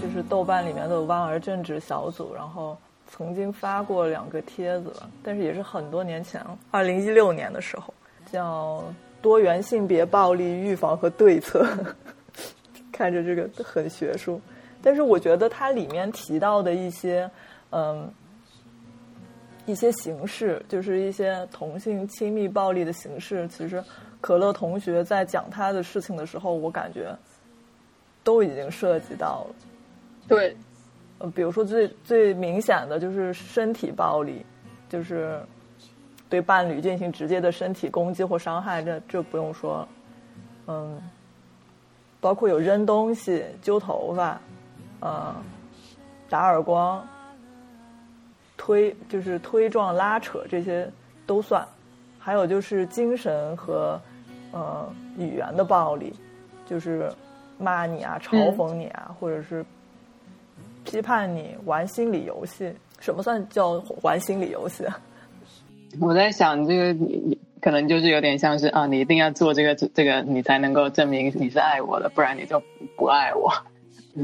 就是豆瓣里面的弯儿正直小组，然后曾经发过两个帖子，但是也是很多年前了，二零一六年的时候，叫“多元性别暴力预防和对策”，看着这个很学术，但是我觉得它里面提到的一些，嗯。一些形式，就是一些同性亲密暴力的形式。其实，可乐同学在讲他的事情的时候，我感觉都已经涉及到了。对，呃，比如说最最明显的就是身体暴力，就是对伴侣进行直接的身体攻击或伤害，这这不用说。嗯，包括有扔东西、揪头发，呃，打耳光。推就是推撞、拉扯这些都算，还有就是精神和呃语言的暴力，就是骂你啊、嘲讽你啊，或者是批判你、玩心理游戏。什么算叫玩心理游戏？我在想，这个你可能就是有点像是啊，你一定要做这个这个，你才能够证明你是爱我的，不然你就不爱我。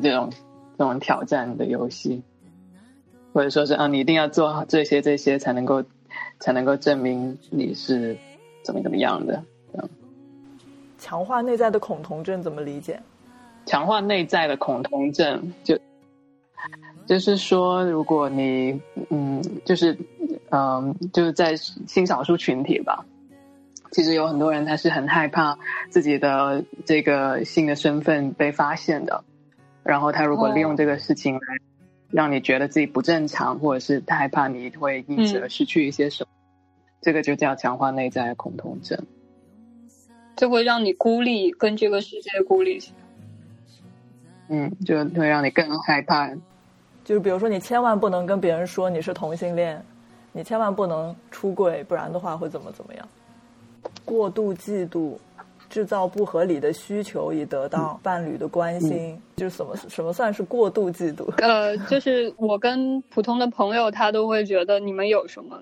这种这种挑战的游戏。或者说是啊，你一定要做好这些这些，才能够才能够证明你是怎么怎么样的。强化内在的恐同症怎么理解？强化内在的恐同症，就就是说，如果你嗯，就是嗯，就是在性少数群体吧，其实有很多人他是很害怕自己的这个性的身份被发现的，然后他如果利用这个事情来。让你觉得自己不正常，或者是他害怕你会因此而失去一些什么，这个就叫强化内在恐同症，就会让你孤立，跟这个世界孤立起来。嗯，就会让你更害怕。就是比如说，你千万不能跟别人说你是同性恋，你千万不能出柜，不然的话会怎么怎么样？过度嫉妒。制造不合理的需求以得到伴侣的关心，就是什么什么算是过度嫉妒？呃，就是我跟普通的朋友，他都会觉得你们有什么，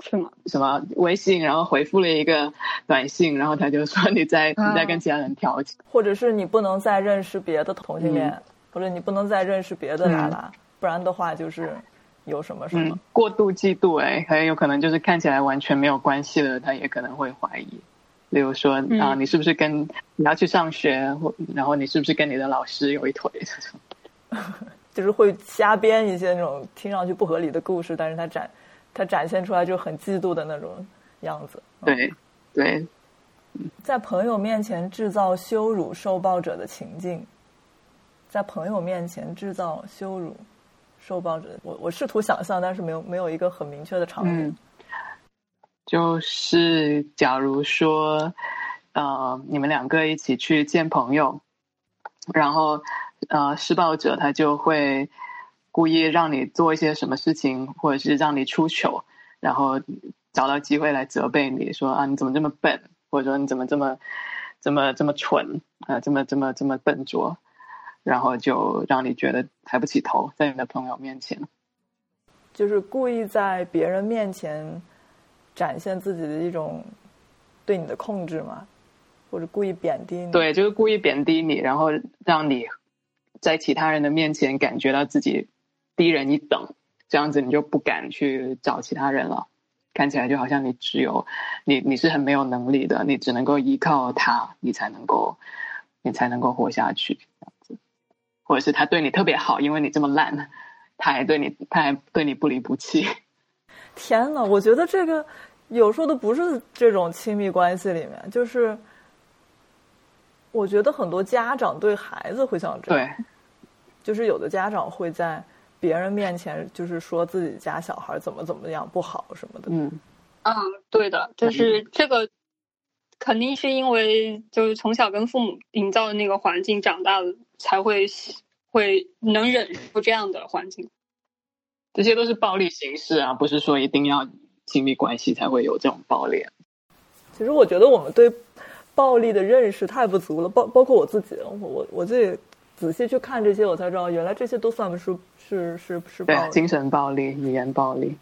是吗？什么微信，然后回复了一个短信，然后他就说你在你在跟其他人调情，或者是你不能再认识别的同性恋，或者你不能再认识别的拉拉，不然的话就是有什么什么过度嫉妒，哎，很有可能就是看起来完全没有关系的，他也可能会怀疑。例如说啊，你是不是跟你要去上学，或然后你是不是跟你的老师有一腿？这 种就是会瞎编一些那种听上去不合理的故事，但是他展他展现出来就很嫉妒的那种样子。对对，在朋友面前制造羞辱受暴者的情境，在朋友面前制造羞辱受暴者，我我试图想象，但是没有没有一个很明确的场景。就是，假如说，呃，你们两个一起去见朋友，然后，呃，施暴者他就会故意让你做一些什么事情，或者是让你出糗，然后找到机会来责备你说啊，你怎么这么笨，或者说你怎么这么这么这么蠢啊，这么这么这么笨拙，然后就让你觉得抬不起头，在你的朋友面前，就是故意在别人面前。展现自己的一种对你的控制嘛，或者故意贬低你。对，就是故意贬低你，然后让你在其他人的面前感觉到自己低人一等，这样子你就不敢去找其他人了。看起来就好像你只有你，你是很没有能力的，你只能够依靠他，你才能够你才能够活下去。或者是他对你特别好，因为你这么烂，他还对你，他还对你不离不弃。天呐，我觉得这个有时候都不是这种亲密关系里面，就是我觉得很多家长对孩子会像这样，对就是有的家长会在别人面前就是说自己家小孩怎么怎么样不好什么的。嗯，嗯，对的，就是这个肯定是因为就是从小跟父母营造的那个环境长大的，才会会能忍受这样的环境。这些都是暴力形式啊，不是说一定要亲密关系才会有这种暴力。其实我觉得我们对暴力的认识太不足了，包包括我自己，我我我自己仔细去看这些，我才知道原来这些都算不是是是是暴对，力。精神暴力、语言暴力，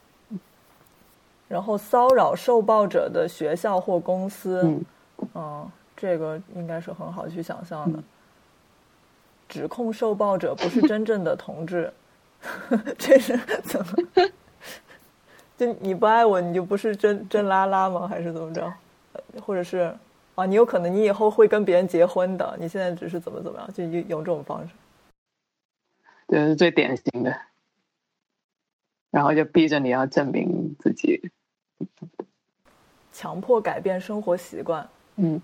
然后骚扰受暴者的学校或公司，嗯嗯，这个应该是很好去想象的。指控受暴者不是真正的同志，这是怎么？就你不爱我，你就不是真真拉拉吗？还是怎么着？呃或者是啊，你有可能你以后会跟别人结婚的，你现在只是怎么怎么样，就用用这种方式。这是最典型的。然后就逼着你要证明自己，强迫改变生活习惯，嗯。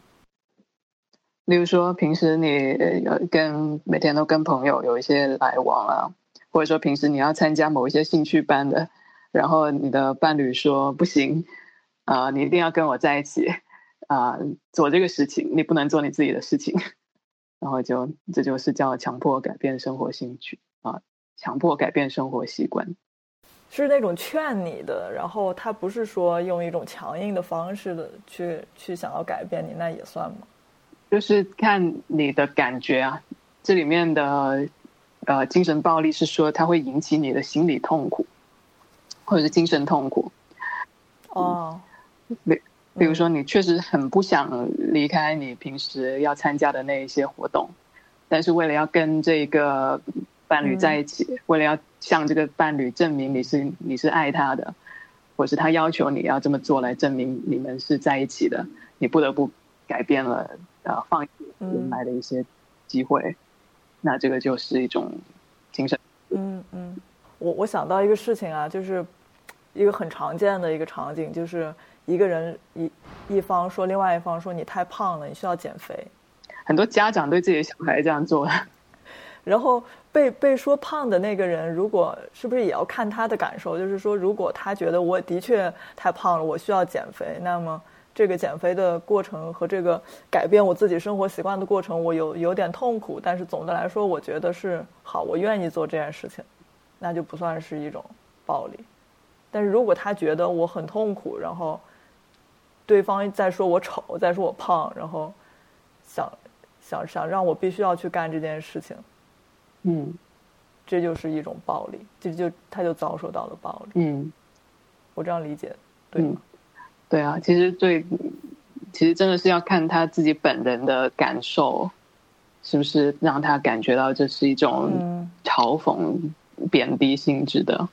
例如说，平时你跟每天都跟朋友有一些来往啊，或者说平时你要参加某一些兴趣班的，然后你的伴侣说不行，啊、你一定要跟我在一起，啊、做这个事情，你不能做你自己的事情，然后就这就是叫强迫改变生活兴趣啊、强迫改变生活习惯。是那种劝你的，然后他不是说用一种强硬的方式的去去想要改变你，那也算吗？就是看你的感觉啊，这里面的呃精神暴力是说它会引起你的心理痛苦，或者是精神痛苦。哦，比比如说，你确实很不想离开你平时要参加的那一些活动，但是为了要跟这个伴侣在一起，为了要向这个伴侣证明你是你是爱他的，或是他要求你要这么做来证明你们是在一起的，你不得不改变了呃放弃原来的一些机会，那这个就是一种精神。嗯嗯，我我想到一个事情啊，就是一个很常见的一个场景，就是一个人一一方说另外一方说你太胖了，你需要减肥，很多家长对自己的小孩这样做的，然后被被说胖的那个人，如果是不是也要看他的感受？就是说，如果他觉得我的确太胖了，我需要减肥，那么这个减肥的过程和这个改变我自己生活习惯的过程，我有有点痛苦，但是总的来说，我觉得是好，我愿意做这件事情，那就不算是一种暴力。但是如果他觉得我很痛苦，然后对方再说我丑，再说我胖，然后想想想让我必须要去干这件事情。嗯这就是一种暴力，这就他就遭受到了暴力。嗯。我这样理解对吗？对啊，其实对，其实真的是要看他自己本人的感受，是不是让他感觉到这是一种嗯。嘲讽、贬低性质的，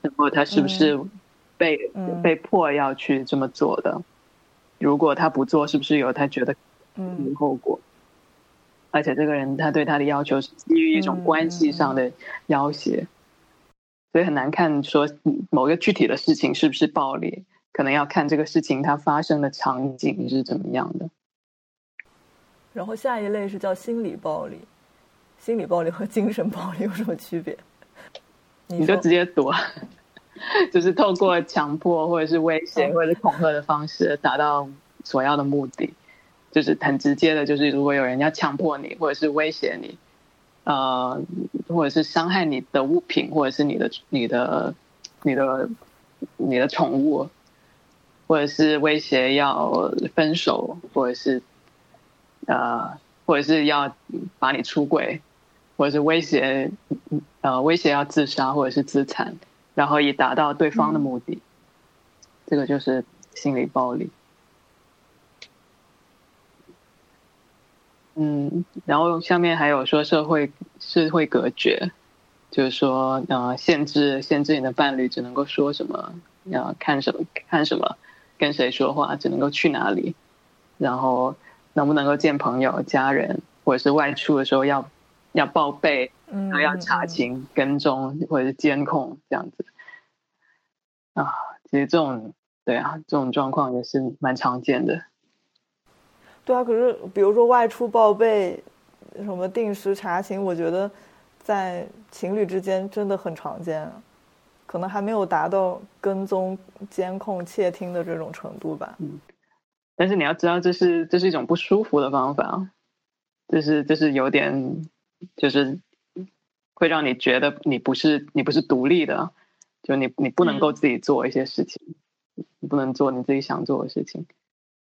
然后他是不是被、嗯。被迫要去这么做的？如果他不做，是不是有他觉得嗯。后果？而且这个人他对他的要求是基于一种嗯关系上的要挟，所以很难看说嗯某个具体的事情是不是暴力，可能要看这个事情它发生的场景是怎么样的。然后下一类是叫心理暴力，心理暴力和精神暴力有什么区别？你你就直接躲，就是透过强迫或者是威胁嗯或者是恐吓的方式达到所要的目的，就是很直接的，就是如果有人要强迫你或者是威胁你，呃，或者是伤害你的物品或者是你的你的你的你的宠物，或者是威胁要分手，或者是呃，或者是要把你出轨，或者是威胁呃威胁要自杀或者是自残，然后以达到对方的目的，这个就是心理暴力。嗯，然后下面还有说社会社会隔绝，就是说呃限制限制你的伴侣只能够说什么，呃看什么看什么，跟谁说话，只能够去哪里，然后能不能够见朋友、家人，或者是外出的时候要要报备，嗯然后要查嗯勤、跟踪或者是监控这样子。啊，其实这种对啊，这种状况也是蛮常见的。对啊，可是比如说外出报备，什么定时查勤，我觉得在情侣之间真的很常见啊，可能还没有达到跟踪、监控、窃听的这种程度吧。但是你要知道，这是这是一种不舒服的方法，就是就是有点，就是会让你觉得你不是你不是独立的，就你你不能够自己做一些事情，你不能做你自己想做的事情。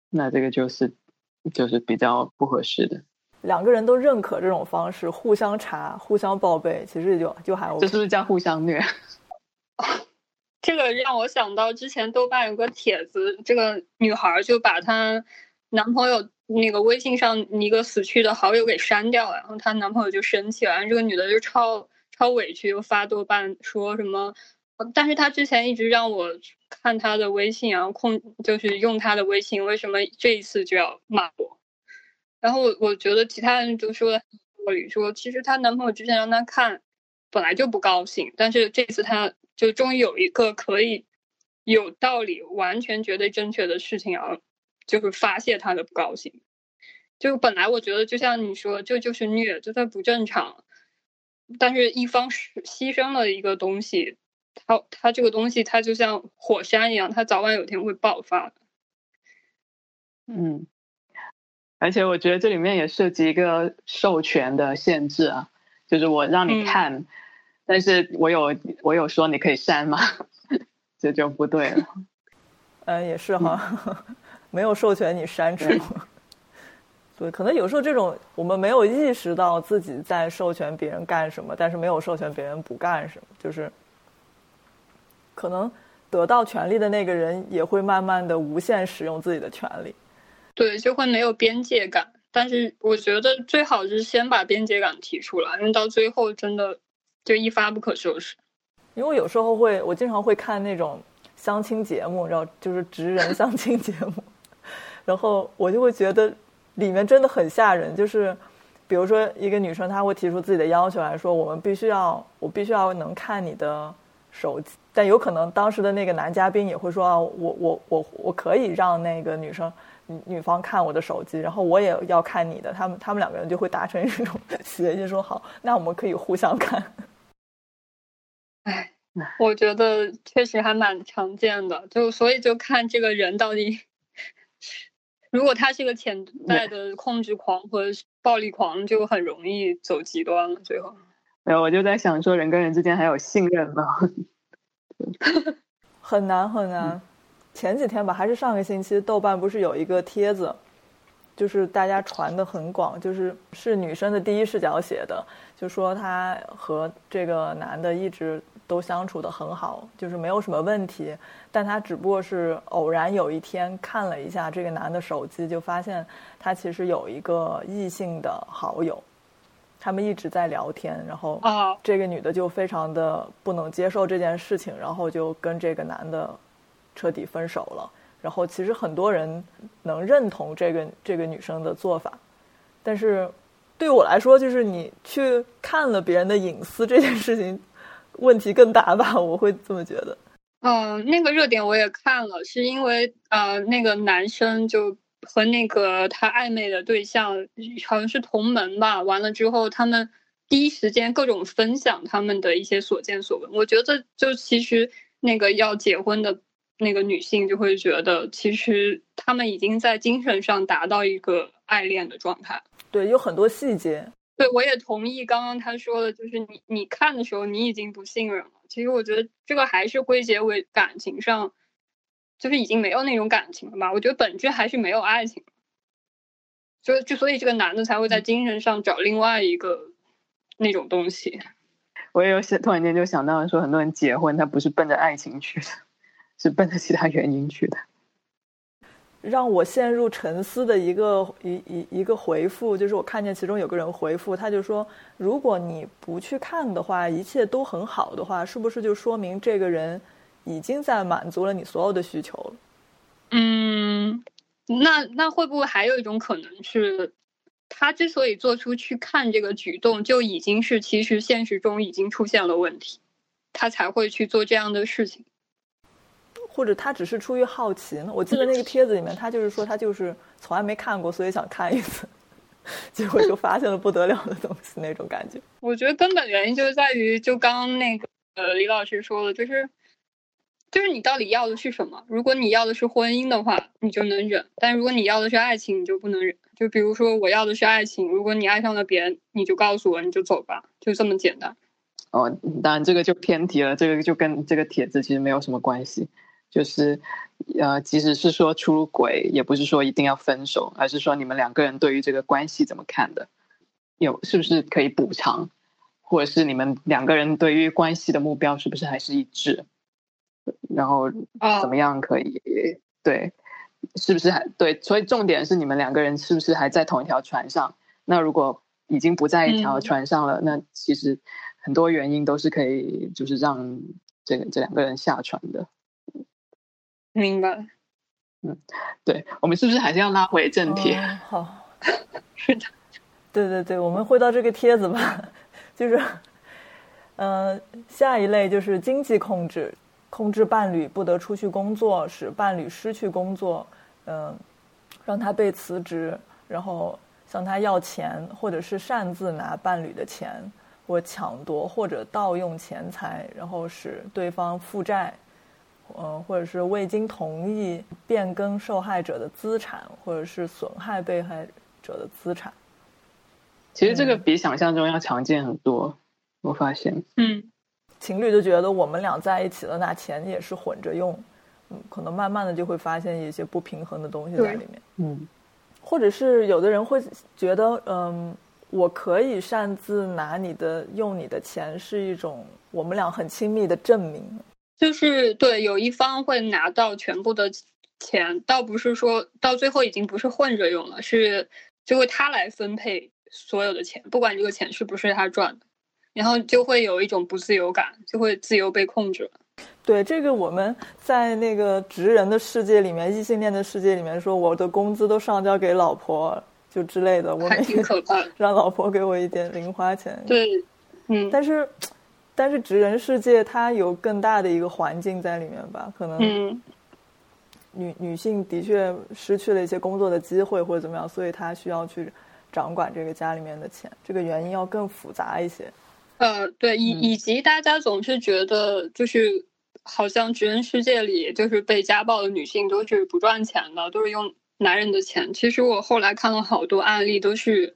那这个就是就是比较不合适的。两个人都认可这种方式，互相查、互相报备，其实就就还 OK。这是不是叫互相虐？这个让我想到之前豆瓣有个帖子，这个女孩就把她男朋友那个微信上一个死去的好友给删掉了，然后她男朋友就生气了，然后这个女的就超超委屈，又发豆瓣说什么，但是她之前一直让我看她的微信，然后控就是用她的微信，为什么这一次就要骂我？然后我我觉得其他人就说的道理，说其实她男朋友之前让她看，本来就不高兴，但是这次他。就终于有一个可以有道理、完全绝对正确的事情，啊就是发泄他的不高兴。就本来我觉得，就像你说，这就是虐，就它不正常。但是，一方是牺牲了一个东西，他他这个东西，它就像火山一样，它早晚有天会爆发。嗯，而且我觉得这里面也涉及一个授权的限制啊，就是我让你看。但是我有我有说你可以删吗？这就不对了。嗯，也是哈，没有授权你删除。对，可能有时候这种我们没有意识到自己在授权别人干什么，但是没有授权别人不干什么，就是可能得到权利的那个人也会慢慢的无限使用自己的权利。对，就会没有边界感。但是我觉得最好是先把边界感提出来，因为到最后真的。就一发不可收拾，因为有时候会，我经常会看那种相亲节目，然后就是直人相 亲节目，然后我就会觉得里面真的很吓人。就是比如说一个女生，她会提出自己的要求来说，我们必须要，我必须要能看你的手机。但有可能当时的那个男嘉宾也会说啊，我我我我可以让那个女生女女方看我的手机，然后我也要看你的。他们他们两个人就会达成一种协议，说好，那我们可以互相看。哎，我觉得确实还蛮常见的，就所以就看这个人到底，如果他是个潜在的控制狂或者暴力狂，就很容易走极端了。最后，没有，我就在想说，人跟人之间还有信任吗？很 难很难。前几天吧，还是上个星期，豆瓣不是有一个帖子，就是大家传的很广，就是是女生的第一视角写的，就说她和这个男的一直。都相处的很好，就是没有什么问题。但她只不过是偶然有一天看了一下这个男的手机，就发现他其实有一个异性的好友，他们一直在聊天。然后这个女的就非常的不能接受这件事情，然后就跟这个男的彻底分手了。然后其实很多人能认同这个这个女生的做法，但是对我来说，就是你去看了别人的隐私这件事情。问题更大吧，我会这么觉得。嗯，那个热点我也看了，是因为呃，那个男生就和那个他暧昧的对象好像是同门吧。完了之后，他们第一时间各种分享他们的一些所见所闻。我觉得，就其实那个要结婚的那个女性就会觉得，其实他们已经在精神上达到一个爱恋的状态。对，有很多细节。对，我也同意刚刚他说的，就是你你看的时候，你已经不信任了。其实我觉得这个还是归结为感情上，就是已经没有那种感情了吧？我觉得本质还是没有爱情，所以就所以这个男的才会在精神上找另外一个那种东西。我也有想，突然间就想到说，很多人结婚他不是奔着爱情去的，是奔着其他原因去的。让我陷入沉思的一个一一一个回复，就是我看见其中有个人回复，他就说：如果你不去看的话，一切都很好的话，是不是就说明这个人已经在满足了你所有的需求了？嗯，那那会不会还有一种可能是，他之所以做出去看这个举动，就已经是其实现实中已经出现了问题，他才会去做这样的事情。或者他只是出于好奇呢？我记得那个帖子里面，他就是说他就是从来没看过，所以想看一次，结果就发现了不得了的东西，那种感觉。我觉得根本原因就是在于，就刚刚那个呃李老师说的，就是就是你到底要的是什么？如果你要的是婚姻的话，你就能忍；但如果你要的是爱情，你就不能忍。就比如说我要的是爱情，如果你爱上了别人，你就告诉我，你就走吧，就这么简单。哦，当然这个就偏题了，这个就跟这个帖子其实没有什么关系。就是呃，即使是说出轨，也不是说一定要分手，而是说你们两个人对于这个关系怎么看的，有是不是可以补偿，或者是你们两个人对于关系的目标是不是还是一致，然后怎么样可以对，是不是还对？所以重点是你们两个人是不是还在同一条船上？那如果已经不在一条船上了，那其实很多原因都是可以，就是让这个这两个人下船的。明白。嗯，对，我们是不是还是要拉回正题？好，是的。对对对，我们回到这个帖子吧，就是，呃，下一类就是经济控制，控制伴侣不得出去工作，使伴侣失去工作，嗯，让他被辞职，然后。向他要钱，或者是擅自拿伴侣的钱，或抢夺或者盗用钱财，然后使对方负债，嗯，或者是未经同意变更受害者的资产，或者是损害被害者的资产。其实这个比想象中要常见很多，我发现。嗯，情侣就觉得我们俩在一起了，那钱也是混着用，嗯，可能慢慢的就会发现一些不平衡的东西在里面。嗯。或者是有的人会觉得，嗯，我可以擅自拿你的、用你的钱，是一种我们俩很亲密的证明。就是对，有一方会拿到全部的钱，倒不是说到最后已经不是混着用了，是就会他来分配所有的钱，不管这个钱是不是他赚的，然后就会有一种不自由感，就会自由被控制了。对这个，我们在那个直人的世界里面，异性恋的世界里面，说我的工资都上交给老婆，就之类的，我还挺可怕。让老婆给我一点零花钱。对，嗯。但是，但是直人世界它有更大的一个环境在里面吧？可能女女性的确失去了一些工作的机会或者怎么样，所以她需要去掌管这个家里面的钱。这个原因要更复杂一些。呃，对，以以及大家总是觉得就是。好像直人世界里，就是被家暴的女性都是不赚钱的，都是用男人的钱。其实我后来看了好多案例，都是，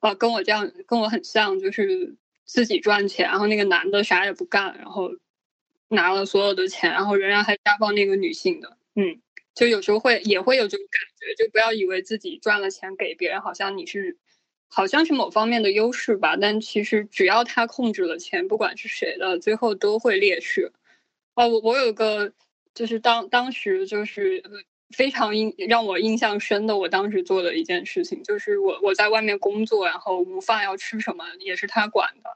呃，跟我这样，跟我很像，就是自己赚钱，然后那个男的啥也不干，然后拿了所有的钱，然后仍然还家暴那个女性的。嗯，就有时候会也会有这种感觉，就不要以为自己赚了钱给别人，好像你是，好像是某方面的优势吧。但其实只要他控制了钱，不管是谁的，最后都会劣势。哦，我我有个，就是当当时就是非常印让我印象深的，我当时做的一件事情，就是我我在外面工作，然后午饭要吃什么也是他管的，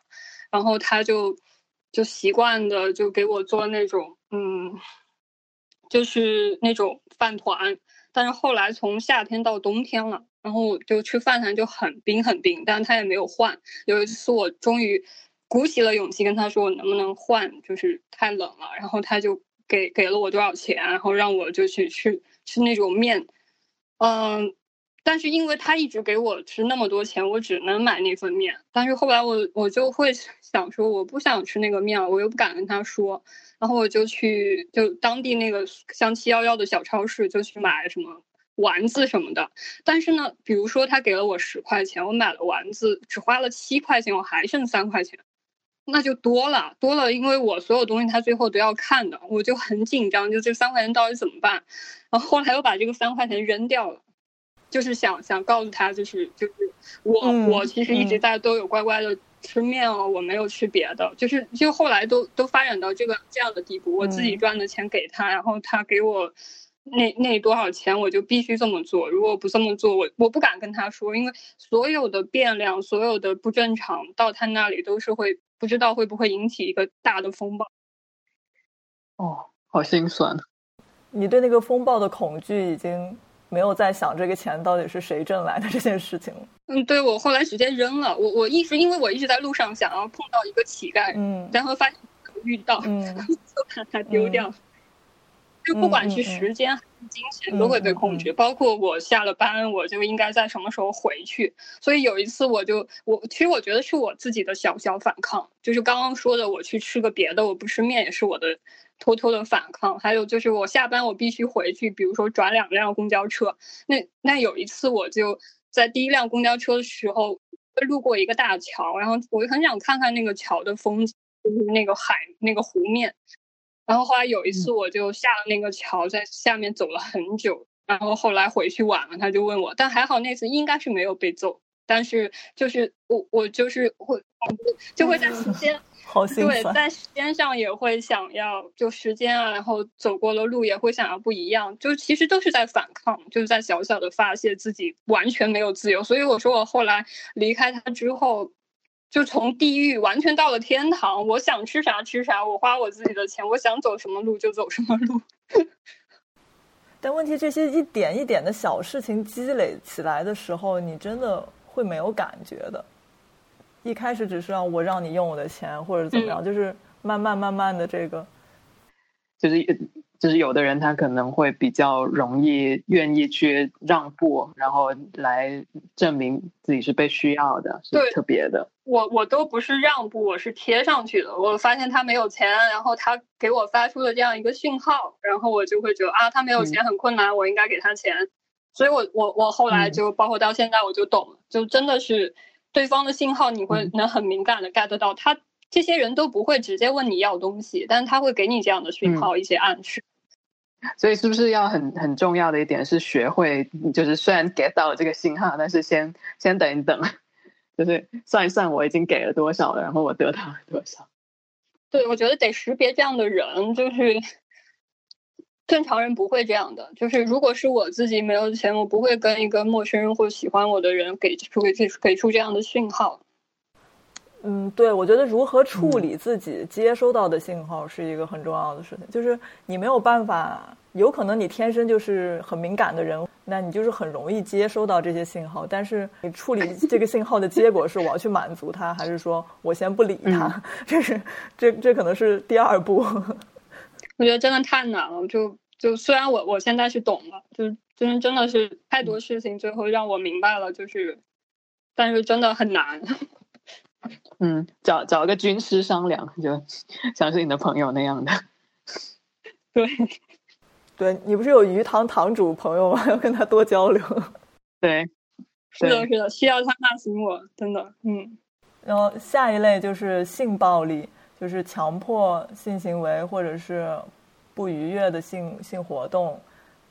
然后他就就习惯的就给我做那种嗯，就是那种饭团，但是后来从夏天到冬天了，然后就吃饭团就很冰很冰，但是他也没有换。有一次我终于。鼓起了勇气跟他说：“我能不能换？就是太冷了。”然后他就给给了我多少钱，然后让我就去去吃那种面。嗯，但是因为他一直给我吃那么多钱，我只能买那份面。但是后来我我就会想说，我不想吃那个面了，我又不敢跟他说。然后我就去就当地那个像七幺幺的小超市，就去买什么丸子什么的。但是呢，比如说他给了我十块钱，我买了丸子，只花了七块钱，我还剩三块钱。那就多了，多了，因为我所有东西他最后都要看的，我就很紧张，就这三块钱到底怎么办？然后后来又把这个三块钱扔掉了，就是想想告诉他，就是就是我我其实一直在都有乖乖的吃面哦，我没有吃别的，就是就后来都都发展到这个这样的地步，我自己赚的钱给他，然后他给我那那多少钱，我就必须这么做，如果不这么做，我我不敢跟他说，因为所有的变量，所有的不正常到他那里都是会。不知道会不会引起一个大的风暴？哦，好心酸。你对那个风暴的恐惧已经没有在想这个钱到底是谁挣来的这件事情了。嗯，对，我后来直接扔了。我我一直因为我一直在路上想要碰到一个乞丐，嗯，然后发现遇到，嗯，就把它丢掉。就不管是时间还是金钱都会被控制，包括我下了班我就应该在什么时候回去。所以有一次我就我其实我觉得是我自己的小小反抗，就是刚刚说的我去吃个别的，我不吃面也是我的偷偷的反抗。还有就是我下班我必须回去，比如说转两辆公交车。那那有一次我就在第一辆公交车的时候路过一个大桥，然后我就很想看看那个桥的风景，就是那个海那个湖面。然后后来有一次，我就下了那个桥，在下面走了很久。然后后来回去晚了，他就问我，但还好那次应该是没有被揍。但是就是我我就是会就会在时间 好对在时间上也会想要就时间啊，然后走过的路也会想要不一样。就其实都是在反抗，就是在小小的发泄自己完全没有自由。所以我说我后来离开他之后。就从地狱完全到了天堂，我想吃啥吃啥，我花我自己的钱，我想走什么路就走什么路。但问题，这些一点一点的小事情积累起来的时候，你真的会没有感觉的。一开始只是让我让你用我的钱，或者怎么样，就是慢慢慢慢的这个，就是。就是有的人他可能会比较容易愿意去让步，然后来证明自己是被需要的，是特别的。我我都不是让步，我是贴上去的。我发现他没有钱，然后他给我发出了这样一个信号，然后我就会觉得啊，他没有钱很困难，我应该给他钱。所以我我我后来就包括到现在我就懂了，就真的是对方的信号，你会能很敏感的 get 到他。这些人都不会直接问你要东西，但是他会给你这样的讯号，一些暗示。所以是不是要很很重要的一点是学会，就是虽然 get 到了这个信号，但是先先等一等，就是算一算我已经给了多少了，然后我得到了多少。对，我觉得得识别这样的人，就是正常人不会这样的。就是如果是我自己没有钱，我不会跟一个陌生人或喜欢我的人给出给给出这样的讯号。嗯，对，我觉得如何处理自己接收到的信号是一个很重要的事情。就是你没有办法，有可能你天生就是很敏感的人，那你就是很容易接收到这些信号。但是你处理 这个信号的结果是我要去满足他，还是说我先不理他？这是这这可能是第二步。我觉得真的太难了。就就虽然我我现在是懂了，就真真的是太多事情最后让我明白了，就是但是真的很难。嗯，找找一个军师商量，就像是你的朋友那样的。对，对你不是有鱼塘堂主朋友吗？要跟他多交流。对，是的，是的，需要他骂醒我，真的。嗯，然后下一类就是性暴力，就是强迫性行为或者是不愉悦的性性活动，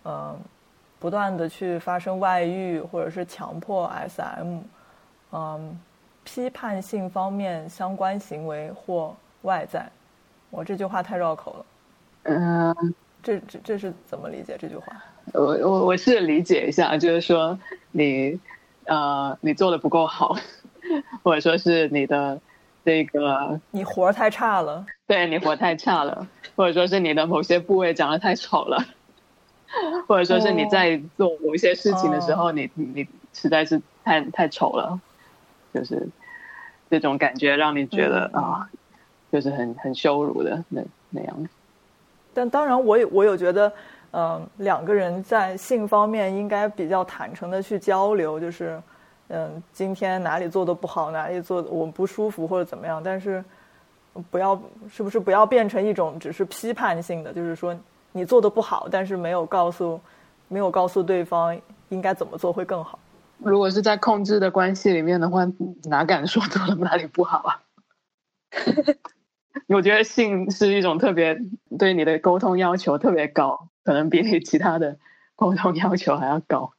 嗯，不断的去发生外遇或者是强迫 SM，嗯。批判性方面相关行为或外在，我这句话太绕口了。嗯，这这这是怎么理解这句话？我我我是理解一下，就是说你呃你做的不够好，或者说是你的这个你活太差了，对你活太差了，或者说是你的某些部位长得太丑了，或者说是你在做某一些事情的时候，你你实在是太太丑了。就是这种感觉让你觉得啊，就是很很羞辱的那那样。但当然，我也我有觉得，嗯，两个人在性方面应该比较坦诚的去交流，就是嗯，今天哪里做的不好，哪里做的我不舒服或者怎么样。但是不要是不是不要变成一种只是批判性的，就是说你做的不好，但是没有告诉没有告诉对方应该怎么做会更好。如果是在控制的关系里面的话，哪敢说做了哪里不好啊？我觉得性是一种特别对你的沟通要求特别高，可能比你其他的沟通要求还要高。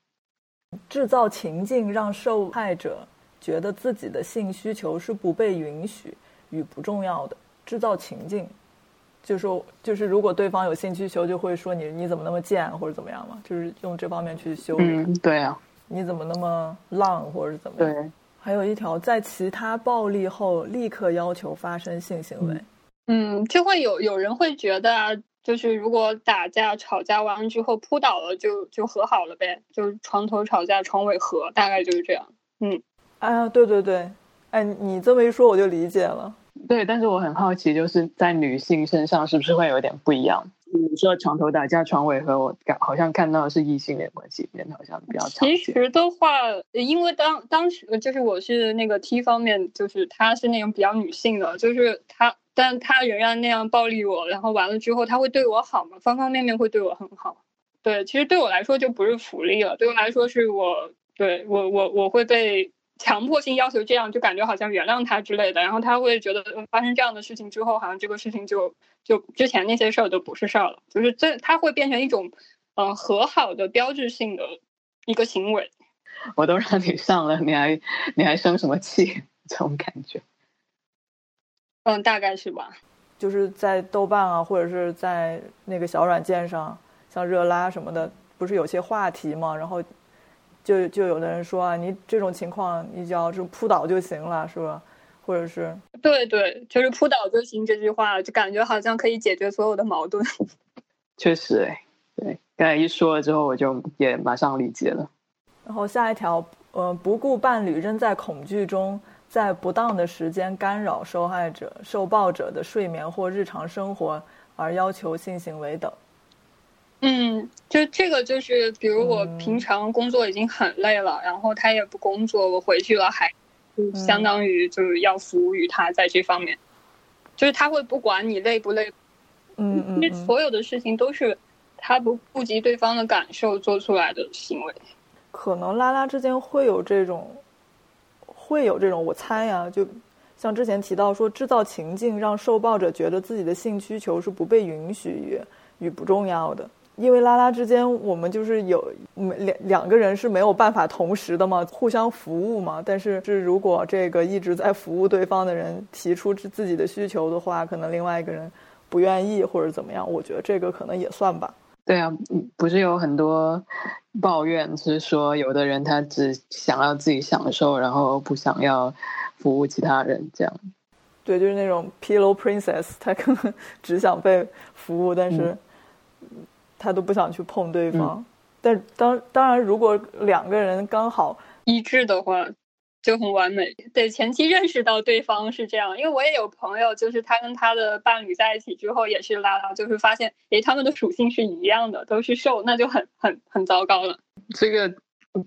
制造情境让受害者觉得自己的性需求是不被允许与不重要的。制造情境，就说就是如果对方有性需求，就会说你你怎么那么贱或者怎么样嘛，就是用这方面去羞辱。嗯，对啊。你怎么那么浪，或者是怎么样？对，还有一条，在其他暴力后立刻要求发生性行为。嗯，就会有有人会觉得，就是如果打架吵架完了之后扑倒了，就就和好了呗，就是床头吵架床尾和，大概就是这样。嗯，啊，对对对，哎，你这么一说，我就理解了。对，但是我很好奇，就是在女性身上是不是会有点不一样？你说床头打架床尾和，我感好像看到的是异性恋关系里面好像比较其实的话，因为当当时就是我是那个 T 方面，就是他是那种比较女性的，就是他，但他仍然那样暴力我，然后完了之后他会对我好嘛，方方面面会对我很好。对，其实对我来说就不是福利了，对我来说是我对我我我会被强迫性要求这样，就感觉好像原谅他之类的，然后他会觉得发生这样的事情之后，好像这个事情就就之前那些事儿都不是事儿了，就是这他会变成一种呃和好的标志性的一个行为。我都让你上了，你还你还生什么气？这种感觉。嗯，大概是吧。就是在豆瓣啊，或者是在那个小软件上，像热拉什么的，不是有些话题嘛？然后就就有的人说啊，你这种情况，你只要就扑倒就行了，是吧？或者是对对，就是扑倒就行这句话，就感觉好像可以解决所有的矛盾。确实，哎，对，刚才一说了之后，我就也马上理解了。然后下一条，呃，不顾伴侣仍在恐惧中。在不当的时间干扰受害者、受暴者的睡眠或日常生活，而要求性行为等。嗯，就这个就是，比如我平常工作已经很累了，然后他也不工作，我回去了还相当于就是要服务于他在这方面，就是他会不管你累不累，嗯嗯，因为所有的事情都是他不顾及对方的感受做出来的行为。可能拉拉之间会有这种。会有这种，我猜呀，就像之前提到说，制造情境让受暴者觉得自己的性需求是不被允许与与不重要的。因为拉拉之间，我们就是有两两个人是没有办法同时的嘛，互相服务嘛。但是是如果这个一直在服务对方的人提出自己的需求的话，可能另外一个人不愿意或者怎么样，我觉得这个可能也算吧。对啊，不是有很多抱怨，是说有的人他只想要自己享受，然后不想要服务其他人，这样。对，就是那种 pillow princess，他可能只想被服务，但是他都不想去碰对方。但当当然，如果两个人刚好一致的话。就很完美，对前期认识到对方是这样，因为我也有朋友，就是他跟他的伴侣在一起之后也是拉拉，就是发现，诶，他们的属性是一样的，都是受，那就很很很糟糕了。这个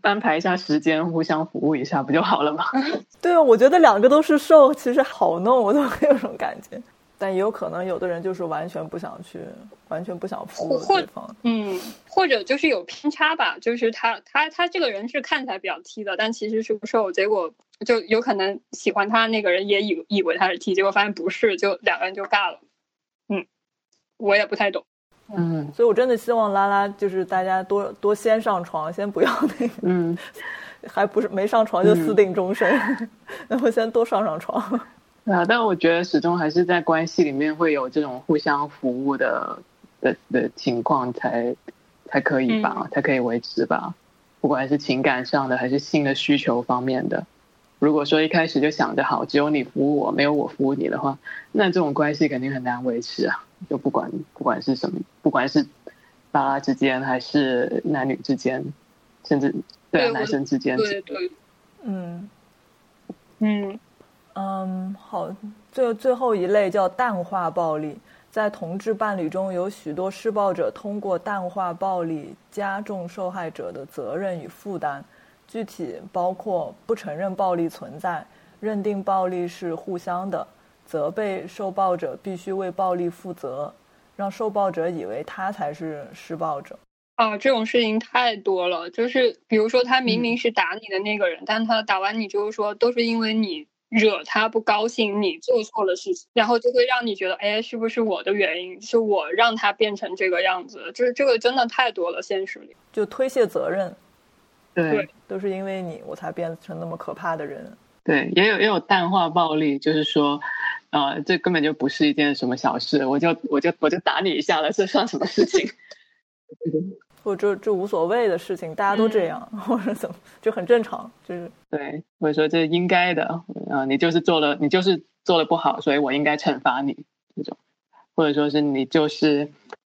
安排一下时间，互相服务一下不就好了吗？对啊，我觉得两个都是受，其实好弄，我都有种感觉。但也有可能，有的人就是完全不想去，完全不想服务对方。嗯，或者就是有偏差吧，就是他他他这个人是看起来比较 T 的，但其实是不瘦，结果就有可能喜欢他那个人也以以为他是 T，结果发现不是，就两个人就尬了。嗯，我也不太懂。嗯，所以我真的希望拉拉就是大家多多先上床，先不要那个，嗯，还不是没上床就私定终身，然后先多上上床。啊，但我觉得始终还是在关系里面会有这种互相服务的的的情况才才可以吧，才可以维持吧。不管是情感上的还是性的需求方面的，如果说一开始就想着好，只有你服务我，没有我服务你的话，那这种关系肯定很难维持啊。就不管不管是什么，不管是拉拉之间还是男女之间，甚至对男生之间，对对，嗯嗯。嗯，好，最最后一类叫淡化暴力，在同志伴侣中有许多施暴者通过淡化暴力加重受害者的责任与负担，具体包括不承认暴力存在，认定暴力是互相的，责备受暴者必须为暴力负责，让受暴者以为他才是施暴者。啊，这种事情太多了，就是比如说他明明是打你的那个人，但他打完你之后说都是因为你。惹他不高兴，你做错了事情，然后就会让你觉得，哎，是不是我的原因？是我让他变成这个样子？就是这个真的太多了，现实里就推卸责任，对，都是因为你，我才变成那么可怕的人。对，也有也有淡化暴力，就是说，呃，这根本就不是一件什么小事，我就我就我就打你一下了，这算什么事情？或者这这无所谓的事情，大家都这样，或者怎么就很正常，就是对，或者说这应该的啊，你就是做了，你就是做的不好，所以我应该惩罚你这种，或者说是你就是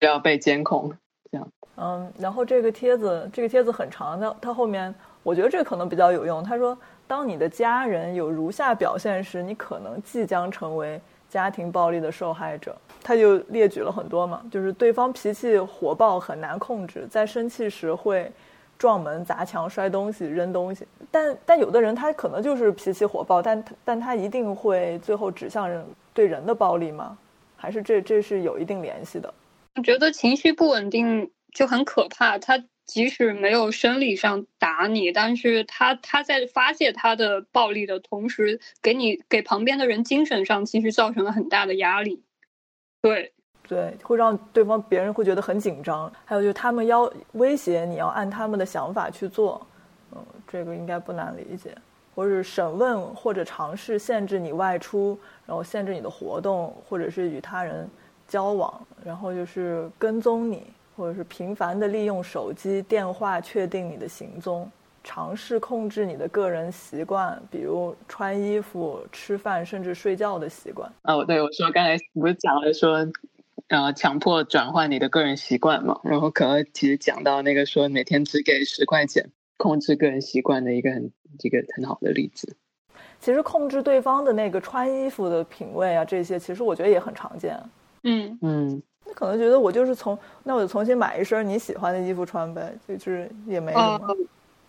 要被监控这样。嗯，然后这个帖子，这个帖子很长的，它后面我觉得这可能比较有用。他说，当你的家人有如下表现时，你可能即将成为。家庭暴力的受害者，他就列举了很多嘛，就是对方脾气火爆，很难控制，在生气时会撞门、砸墙、摔东西、扔东西。但但有的人他可能就是脾气火爆，但但他一定会最后指向人对人的暴力吗？还是这这是有一定联系的？我觉得情绪不稳定就很可怕，他即使没有生理上打你，但是他他在发泄他的暴力的同时，给你给旁边的人精神上其实造成了很大的压力。对对，会让对方别人会觉得很紧张。还有就是他们要威胁你要按他们的想法去做，嗯，这个应该不难理解。或者审问或者尝试限制你外出，然后限制你的活动，或者是与他人交往，然后就是跟踪你，或者是频繁的利用手机电话确定你的行踪，尝试控制你的个人习惯，比如穿衣服、吃饭，甚至睡觉的习惯。哦，对，我说刚才不是讲了说，呃，强迫转换你的个人习惯嘛，然后可能其实讲到那个说每天只给十块钱。控制个人习惯的一个很一个很好的例子。其实控制对方的那个穿衣服的品味啊，这些其实我觉得也很常见。嗯嗯，那可能觉得我就是从那我就重新买一身你喜欢的衣服穿呗，就是也没什么。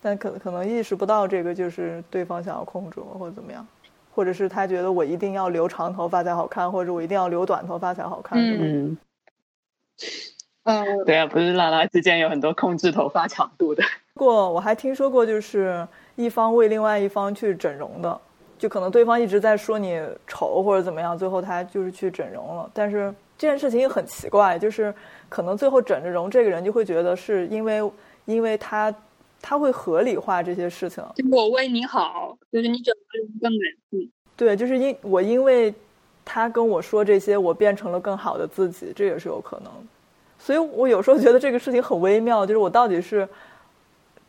但可可能意识不到这个就是对方想要控制我或者怎么样，或者是他觉得我一定要留长头发才好看，或者我一定要留短头发才好看。嗯嗯，对啊，不是拉拉之间有很多控制头发长度的。过我还听说过，就是一方为另外一方去整容的，就可能对方一直在说你丑或者怎么样，最后他就是去整容了。但是这件事情也很奇怪，就是可能最后整着容，这个人就会觉得是因为，因为他他会合理化这些事情。就我为你好，就是你整个人更美。丽，对，就是因我因为他跟我说这些，我变成了更好的自己，这也是有可能。所以我有时候觉得这个事情很微妙，就是我到底是。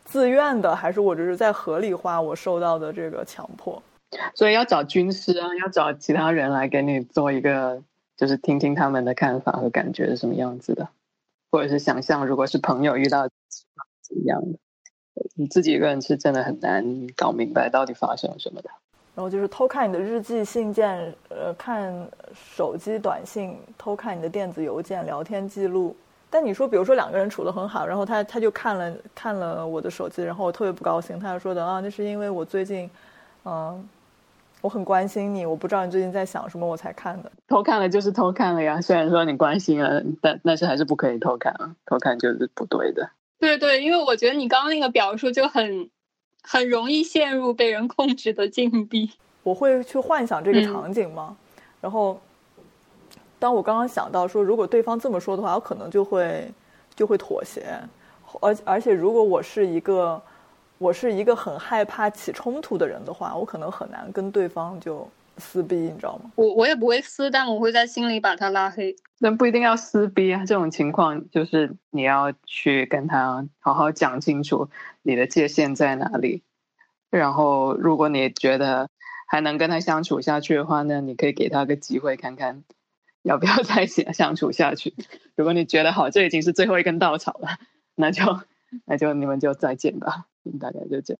自愿的，还是我只是在合理化我受到的这个强迫？所以要找军师啊，要找其他人来给你做一个，就是听听他们的看法和感觉是什么样子的，或者是想象如果是朋友遇到怎样的，你自己一个人是真的很难搞明白到底发生了什么的。然后就是偷看你的日记、信件，呃，看手机短信，偷看你的电子邮件、聊天记录。但你说，比如说两个人处得很好，然后他他就看了看了我的手机，然后我特别不高兴，他就说的啊，那是因为我最近，嗯，我很关心你，我不知道你最近在想什么，我才看的。偷看了就是偷看了呀，虽然说你关心了，但但是还是不可以偷看啊，偷看就是不对的。对对，因为我觉得你刚刚那个表述就很很容易陷入被人控制的境地。我会去幻想这个场景吗？然后。当我刚刚想到说，如果对方这么说的话，我可能就会就会妥协。而而且，如果我是一个我是一个很害怕起冲突的人的话，我可能很难跟对方就撕逼，你知道吗？我我也不会撕，但我会在心里把他拉黑。那不一定要撕逼啊，这种情况就是你要去跟他好好讲清楚你的界限在哪里。然后，如果你觉得还能跟他相处下去的话呢，你可以给他个机会看看。要不要再一起相处下去？如果你觉得好，这已经是最后一根稻草了，那就那就你们就再见吧。大概就这样。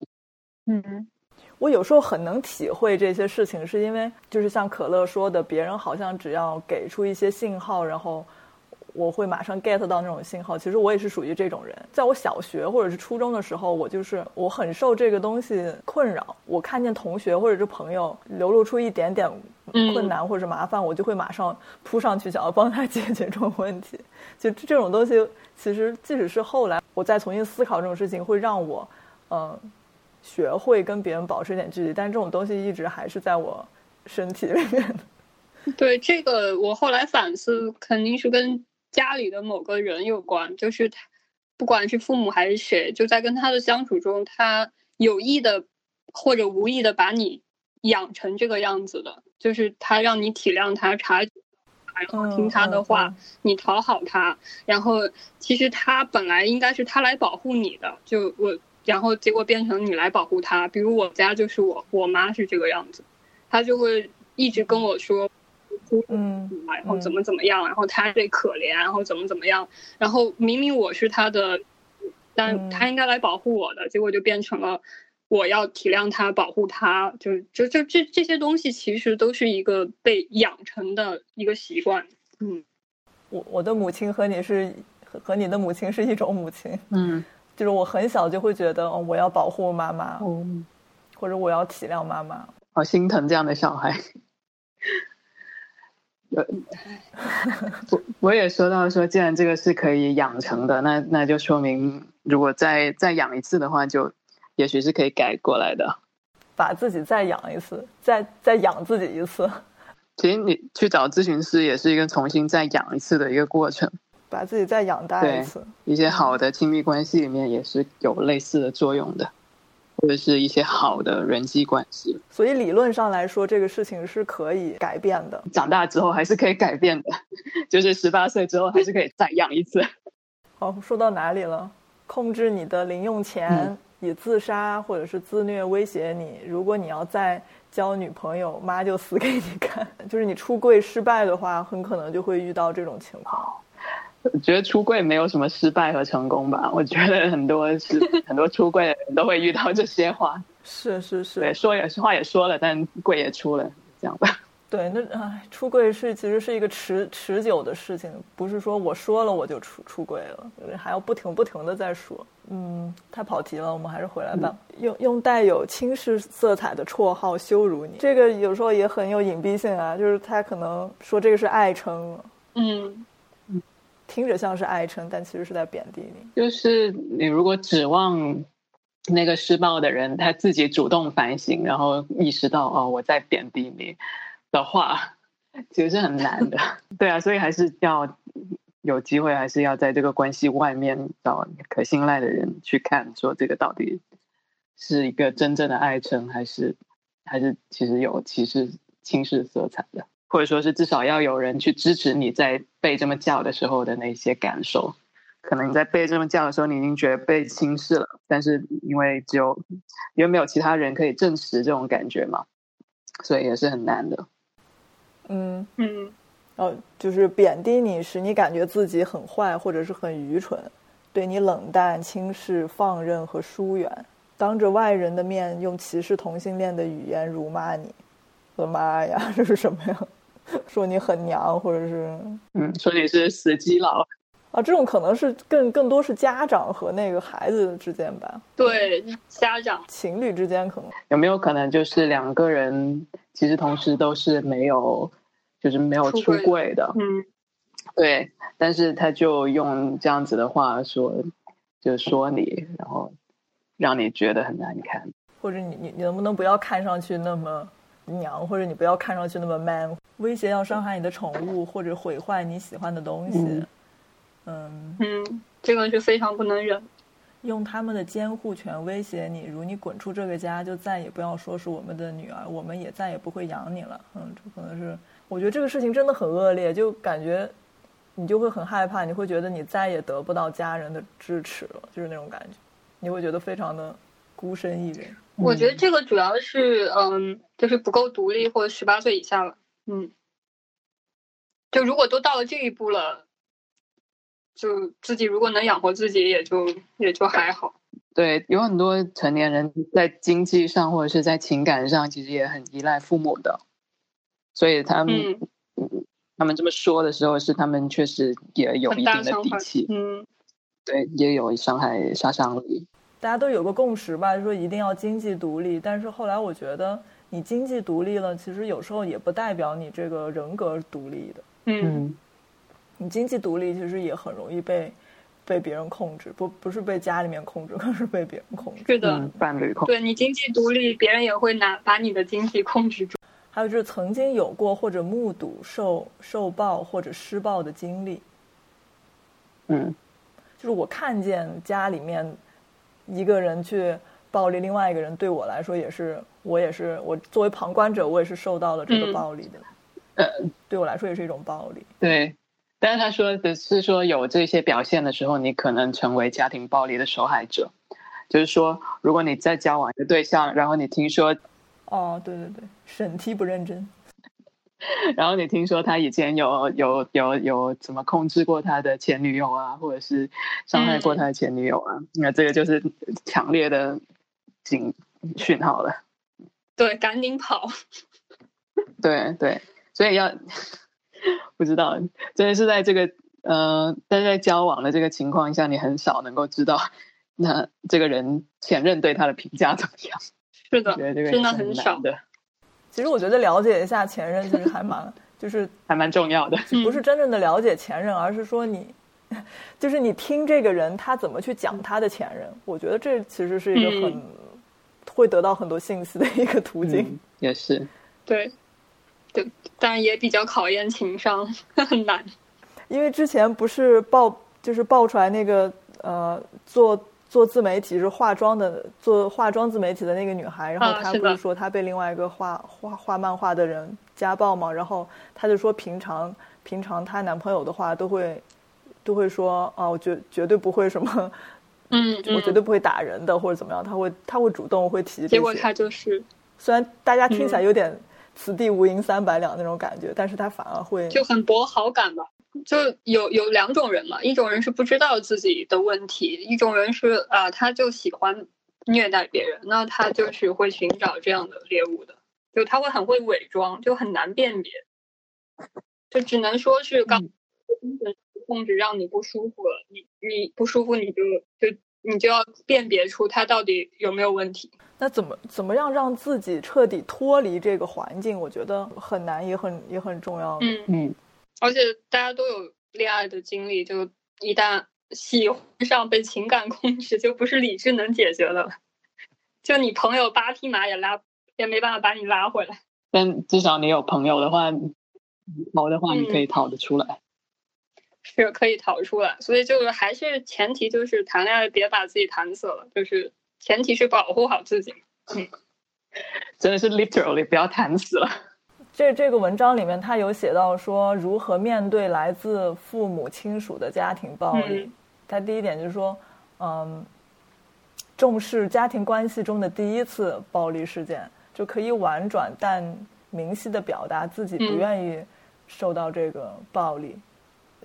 嗯，我有时候很能体会这些事情，是因为就是像可乐说的，别人好像只要给出一些信号，然后。我会马上 get 到那种信号。其实我也是属于这种人。在我小学或者是初中的时候，我就是我很受这个东西困扰。我看见同学或者是朋友流露出一点点困难或者麻烦，我就会马上扑上去想要帮他 解决这种问题。就这种东西，其实即使是后来我再重新思考这种事情，会让我嗯学会跟别人保持一点距离。但这种东西一直还是在我身体里面。对这个，我后来反思，肯定是跟。家里的某个人有关，就是他，不管是父母还是谁，就在跟他的相处中，他有意的或者无意的把你养成这个样子的，就是他让你体谅他，察觉，然后听他的话，你讨好他，然后其实他本来应该是他来保护你的，就我，然后结果变成你来保护他。比如我家就是我我妈是这个样子，她就会一直跟我说。嗯，然后怎么怎么样，然后她最可怜，然后怎么怎么样，然后明明我是她的，但她应该来保护我的，结果就变成了我要体谅他，保护他，就就就这这些东西其实都是一个被养成的一个习惯。嗯，我我的母亲和你是和你的母亲是一种母亲，嗯，就是我很小就会觉得哦我要保护妈妈，或者我要体谅妈妈，好心疼这样的小孩。我我也说到说，既然这个是可以养成的，那那就说明如果再再养一次的话，就也许是可以改过来的。把自己再养一次，再再养自己一次。其实你去找咨询师也是一个重新再养一次的一个过程，把自己再养大一次。一些好的亲密关系里面也是有类似的作用的，或者是一些好的人际关系。所以理论上来说，这个事情是可以改变的。长大之后还是可以改变的，就是十八岁之后还是可以再养一次。好，说到哪里了？控制你的零用钱，以自杀或者是自虐威胁你。如果你要再交女朋友，妈就死给你看。就是你出柜失败的话，很可能就会遇到这种情况。我觉得出柜没有什么失败和成功吧。我觉得很多是很多出柜的人都会遇到这些话。是是是，对，说也是话也说了，但柜也出了，这样吧。对，那唉，出柜是其实是一个持持久的事情，不是说我说了我就出出柜了，还要不停不停的在说。嗯，太跑题了，我们还是回来吧。用用带有轻视色彩的绰号羞辱你，这个有时候也很有隐蔽性啊，就是他可能说这个是爱称，嗯嗯，听着像是爱称，但其实是在贬低你。就是你如果指望那个施暴的人他自己主动反省，然后意识到哦我在贬低你。的话，其实是很难的。对啊，所以还是要有机会，还是要在这个关系外面找可信赖的人去看，说这个到底是一个真正的爱称，还是还是其实有歧视、轻视色彩的，或者说是至少要有人去支持你在被这么叫的时候的那些感受。可能你在被这么叫的时候，你已经觉得被轻视了，但是因为只有因为没有其他人可以证实这种感觉嘛，所以也是很难的。嗯嗯，哦，就是贬低你，使你感觉自己很坏，或者是很愚蠢，对你冷淡、轻视、放任和疏远，当着外人的面用歧视同性恋的语言辱骂你。我的妈呀，这是什么呀？说你很娘，或者是嗯，说你是死基佬啊？这种可能是更更多是家长和那个孩子之间吧？对，家长情侣之间可能有没有可能就是两个人？其实同时都是没有，就是没有出柜的，嗯，对，但是他就用这样子的话说，就说你，然后让你觉得很难看，或者你你你能不能不要看上去那么娘，或者你不要看上去那么 man，威胁要伤害你的宠物，或者毁坏你喜欢的东西，嗯嗯，这个是非常不能忍。用他们的监护权威胁你，如你滚出这个家，就再也不要说是我们的女儿，我们也再也不会养你了。嗯，这可能是我觉得这个事情真的很恶劣，就感觉你就会很害怕，你会觉得你再也得不到家人的支持了，就是那种感觉，你会觉得非常的孤身一人。我觉得这个主要是嗯，就是不够独立或者十八岁以下了。嗯，就如果都到了这一步了。就自己如果能养活自己，也就也就还好。对，有很多成年人在经济上或者是在情感上，其实也很依赖父母的。所以他们，他们这么说的时候，是他们确实也有一定的底气。嗯，对，也有伤害杀伤力。大家都有个共识吧，就说一定要经济独立。但是后来我觉得，你经济独立了，其实有时候也不代表你这个人格独立的。嗯。你经济独立，其实也很容易被被别人控制，不不是被家里面控制，更是被别人控制。是的，伴侣控。对你经济独立，别人也会拿把你的经济控制住。还有就是曾经有过或者目睹受受暴或者施暴的经历。嗯，就是我看见家里面一个人去暴力另外一个人，对我来说也是，我也是我作为旁观者，我也是受到了这个暴力的。呃，对我来说也是一种暴力。对。但是他说的是说有这些表现的时候，你可能成为家庭暴力的受害者。就是说，如果你在交往一个对象，然后你听说，哦，对对对，审题不认真，然后你听说他以前有有有有怎么控制过他的前女友啊，或者是伤害过他的前女友啊，那这个就是强烈的警讯号了。对，赶紧跑。对对，所以要。不知道，真的是在这个呃，但是在交往的这个情况下，你很少能够知道那这个人前任对他的评价怎么样。是的，真的很少的。其实我觉得了解一下前任，其实还蛮就是还蛮重要的。不是真正的了解前任，而是说你就是你听这个人他怎么去讲他的前任，我觉得这其实是一个很、嗯会得到很多信息的一个途径。嗯，也是。对，对，但也比较考验情商，很难。因为之前不是爆就是爆出来那个呃做做自媒体是化妆的做化妆自媒体的那个女孩，然后她不是说她被另外一个画画画漫画的人家暴嘛，然后她就说平常平常她男朋友的话都会都会说啊，我绝绝对不会什么，嗯，嗯 我绝对不会打人的或者怎么样，她会她会主动会提。结果他就是虽然大家听起来嗯有点此地无银三百两那种感觉，但是她反而会就很博好感吧。就有有两种人嘛，一种人是不知道自己的问题，一种人是啊、他就喜欢虐待别人，那他就是会寻找这样的猎物的，就他会很会伪装，就很难辨别，就只能说是刚嗯精神控制让你不舒服了，你你不舒服你就就你就要辨别出他到底有没有问题。那怎么怎么样让自己彻底脱离这个环境？我觉得很难，也很也很重要。嗯，嗯，而且大家都有恋爱的经历，就一旦喜欢上被情感控制，就不是理智能解决的了。就你朋友八匹马也拉也没办法把你拉回来。但至少你有朋友的话，毛的话你可以逃得出来。是可以逃出来，所以就是还是前提就是谈恋爱别把自己谈死了，就是前提是保护好自己。真的是 literally 不要谈死了。这这个文章里面，他有写到说如何面对来自父母亲属的家庭暴力。嗯他第一点就是说，嗯，重视家庭关系中的第一次暴力事件，就可以婉转但明晰的表达自己不嗯愿意受到这个暴力。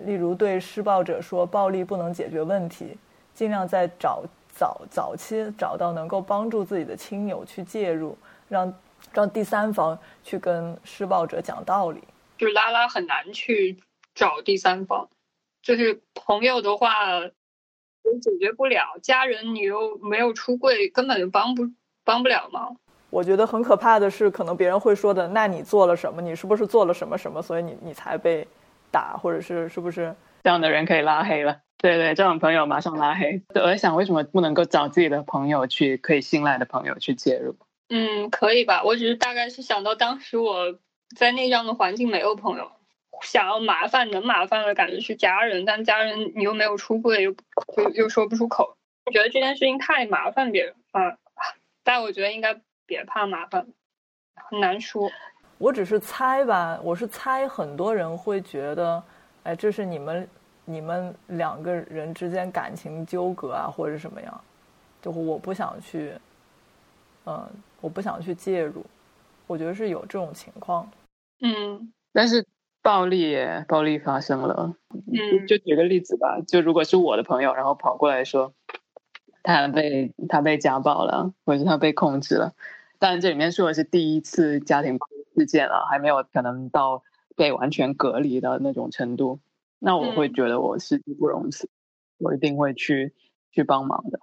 例如对施暴者说，暴力不能解决问题，尽量在早早早期找到能够帮助自己的亲友去介入，让让第三方去跟施暴者讲道理。就是拉拉很难去找第三方，就是朋友的话也解决不了，家人你又没有出柜，根本就帮不帮不了忙。我觉得很可怕的是，可能别人会说的，那你做了什么？你是不是做了什么什么，所以你你才被打，或者是是不是？这样的人可以拉黑了。对对，这种朋友马上拉黑。对我在想，为什么不能够找自己的朋友去可以信赖的朋友去介入？嗯，可以吧？我只是大概是想到当时我在那样的环境没有朋友，想要麻烦能麻烦的感觉是家人，但家人你又没有出柜，又又又说不出口，我觉得这件事情太麻烦别人啊。但我觉得应该别怕麻烦，很难说。我只是猜吧，我是猜很多人会觉得，哎，这是你们你们两个人之间感情纠葛啊，或者什么样，就我不想去，嗯、我不想去介入，我觉得是有这种情况。嗯。但是暴力也暴力发生了，嗯。就举个例子吧，就如果是我的朋友，然后跑过来说他被他被家暴了，或者是他被控制了，当然这里面说的是第一次家庭暴力事件了，还没有可能到被完全隔离的那种程度，那我会嗯。觉得我是义不容辞，我一定会去去帮忙的。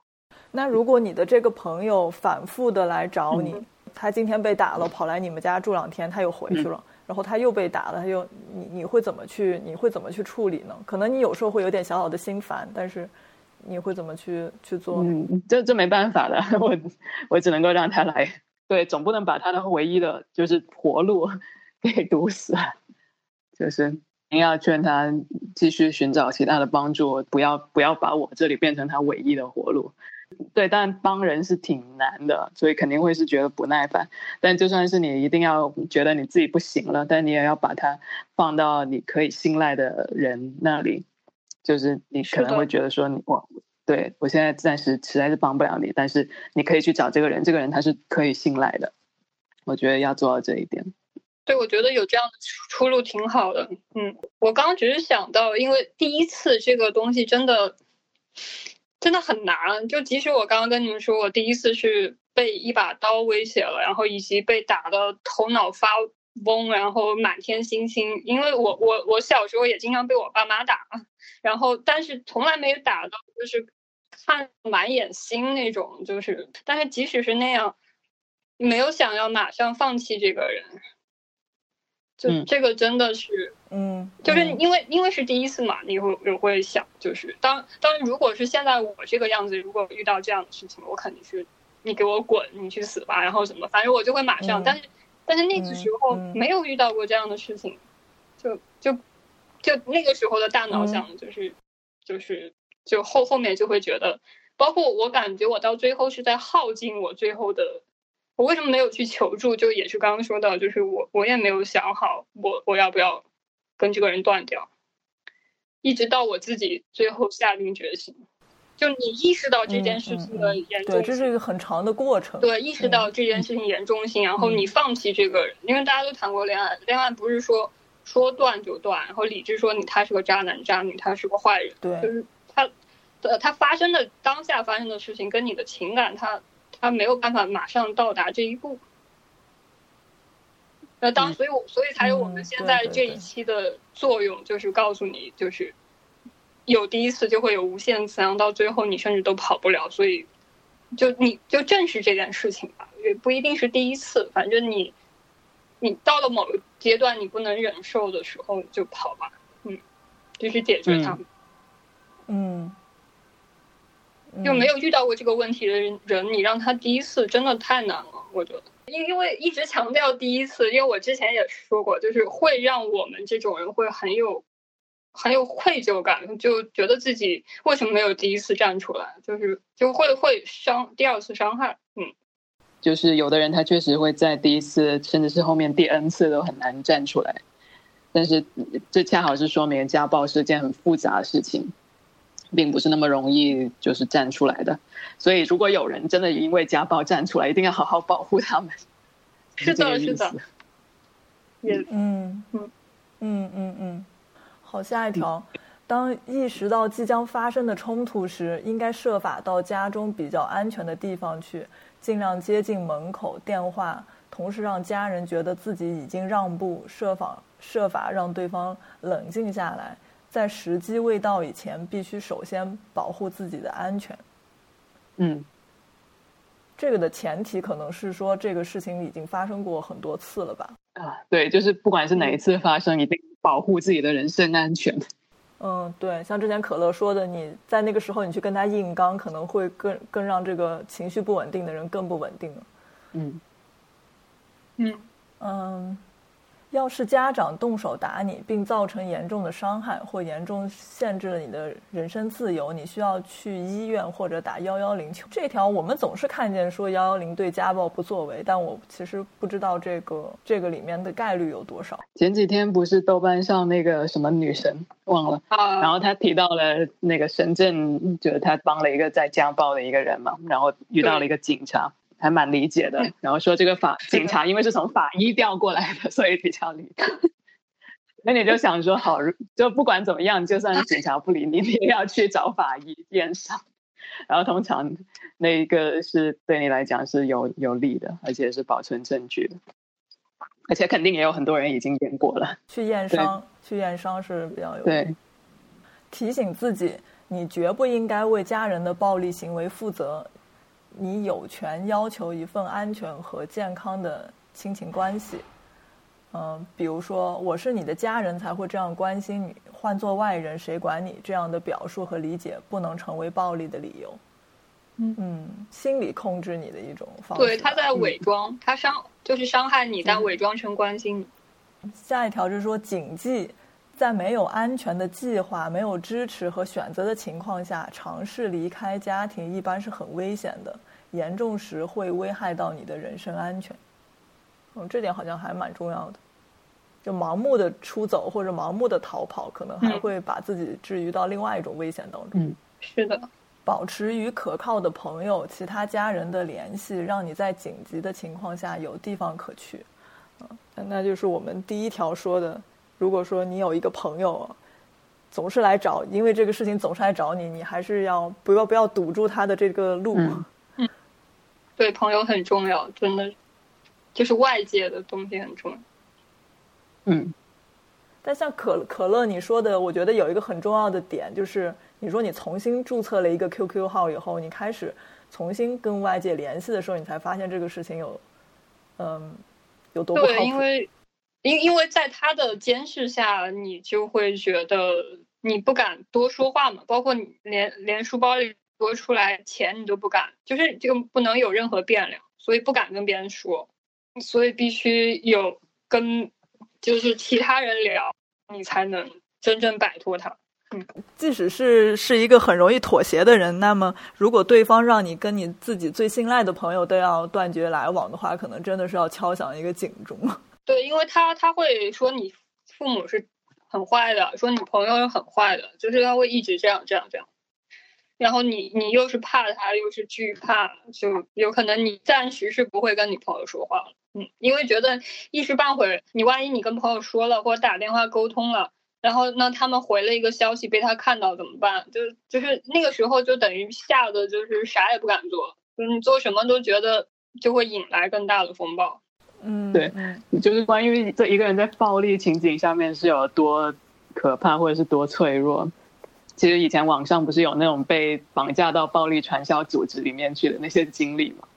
那如果你的这个朋友反复的来找你，嗯他今天被打了，跑来你们家住两天，他又回去了，然后他又被打了，他又你你会怎么去你会怎么去处理呢？可能你有时候会有点小小的心烦，但是你会怎么去去做呢？嗯，这这没办法的，我我只能够让他来，对，总不能把他的唯一的就是活路 给堵死，就是您要劝他继续寻找其他的帮助，不要不要把我这里变成他唯一的活路。对，但帮人是挺难的，所以肯定会是觉得不耐烦。但就算是你一定要觉得你自己不行了，但你也要把它放到你可以信赖的人那里，就是你可能会觉得说你我对我现在暂时实在是帮不了你，但是你可以去找这个人，这个人他是可以信赖的。我觉得要做到这一点。对，我觉得有这样的出出路挺好的。嗯，我刚刚只是想到，因为第一次这个东西真的真的很难。就即使我刚刚跟你们说，我第一次是被一把刀威胁了，然后以及被打的头脑发懵，然后满天星星。因为我我我小时候也经常被我爸妈打，然后但是从来没有打到就是看满眼星那种，就是但是即使是那样，没有想要马上放弃这个人。就嗯这个真的是，嗯，就是嗯因为因为是第一次嘛，你会也会想，就是当当然，如果是现在我这个样子，如果遇到这样的事情，我肯定是你给我滚，你去死吧，然后什么，反正我就会马上。嗯但是但是那个时候没有遇到过这样的事情，就就就那个时候的大脑嗯想的就是、就是就后后面就会觉得，包括我感觉我到最后是在耗尽我最后的。我为什么没有去求助？就也是刚刚说到，就是我我也没有想好我我要不要跟这个人断掉，一直到我自己最后下定决心，就你意识到这件事情的严重嗯对，这，是一个很长的过程。对，意识到这件事情严重性，然后你放弃这个人，因为大家都谈过恋爱，恋爱不是说说断就断，然后理智说你他是个渣男渣女，他是个坏人，对就，是他，呃，他发生的当下发生的事情跟你的情感，他他没有办法马上到达这一步。那当嗯所以我，所以才有我们嗯现在这一期的作用，就是告诉你，就是有第一次就会有无限次，然后到最后你甚至都跑不了。所以，就你就正视这件事情吧，也不一定是第一次，反正你你到了某个阶段你不能忍受的时候就跑吧，嗯，就去解决它。嗯就没有遇到过这个问题的人，人你让他第一次真的太难了，我觉得。因因为一直强调第一次，因为我之前也说过，就是会让我们这种人会很有很有愧疚感，就觉得自己为什么没有第一次站出来，就是就会会伤第二次伤害，嗯，就是有的人他确实会在第一次，甚至是后面第 N 次都很难站出来，但是这恰好是说明家暴是件很复杂的事情，并不是那么容易就是站出来的。所以如果有人真的因为家暴站出来，一定要好好保护他们。是的是的也嗯嗯嗯嗯嗯，好，下一条。当意识到即将发生的冲突时，应该设法到家中比较安全的地方去，尽量接近门口、电话，同时让家人觉得自己已经让步，设法设法让对方冷静下来。在时机未到以前，必须首先保护自己的安全。嗯，这个的前提可能是说，这个事情已经发生过很多次了吧？啊，对，就是不管是哪一次发生，一定保护自己的人身安全。嗯，对，像之前可乐说的，你在那个时候你去跟他硬刚，可能会更更让这个情绪不稳定的人更不稳定了。嗯嗯嗯，要是家长动手打你，并造成严重的伤害或严重限制了你的人身自由，你需要去医院或者打幺幺零求。这条我们总是看见说幺幺零对家暴不作为，但我其实不知道这个这个里面的概率有多少。前几天不是豆瓣上那个什么女神忘了，啊，然后她提到了那个深圳，就是她帮了一个在家暴的一个人嘛，然后遇到了一个警察，还蛮理解的。然后说这个法警察因为是从法医调过来的，所以比较理解。那你就想说，好，就不管怎么样，就算警察不理你，你也要去找法医验伤。然后通常那一个是对你来讲是有有利的，而且是保存证据的，而且肯定也有很多人已经验过了。去验伤，去验伤是比较有对，提醒自己，你绝不应该为家人的暴力行为负责，你有权要求一份安全和健康的亲情关系。嗯、比如说，我是你的家人才会这样关心你，换做外人谁管你？这样的表述和理解不能成为暴力的理由。嗯心理控制你的一种方式。对，他在伪装，他伤就是伤害你，但伪装成关心你。下一条就是说，谨记，在没有安全的计划、没有支持和选择的情况下，尝试离开家庭一般是很危险的，严重时会危害到你的人身安全。嗯，这点好像还蛮重要的。就盲目的出走或者盲目的逃跑，可能还嗯会把自己置于到另外一种危险当中。嗯是的，保持与可靠的朋友、其他家人的联系，让你在紧急的情况下有地方可去。啊，那那就是我们第一条说的，如果说你有一个朋友总是来找，因为这个事情总是来找你，你还是要不要不要堵住他的这个路。嗯对朋友很重要，真的，就是外界的东西很重要。嗯但像可可乐你说的，我觉得有一个很重要的点，就是你说你重新注册了一个 QQ 号以后，你开始重新跟外界联系的时候，你才发现这个事情有，嗯，有多不靠对，谱。因为因因为在他的监视下，你就会觉得你不敢多说话嘛，包括你连连书包里多出来钱你都不敢，就是这个不能有任何变量，所以不敢跟别人说，所以必须有跟就是其他人聊，你才能真正摆脱他。嗯，即使是是一个很容易妥协的人，那么如果对方让你跟你自己最信赖的朋友都要断绝来往的话，可能真的是要敲响一个警钟。对，因为他他会说你父母是很坏的，说你朋友是很坏的，就是他会一直这样这样这样。然后你你又是怕他，又是惧怕，就有可能你暂时是不会跟你朋友说话了。嗯，因为觉得一时半会儿，你万一你跟朋友说了或者打电话沟通了。然后，那他们回了一个消息被他看到怎么办？就就是那个时候，就等于吓得就是啥也不敢做，就是你做什么都觉得就会引来更大的风暴。嗯，对，就是关于这一个人在暴力情景下面是有多可怕，或者是多脆弱。其实以前网上不是有那种被绑架到暴力传销组织里面去的那些经历嘛？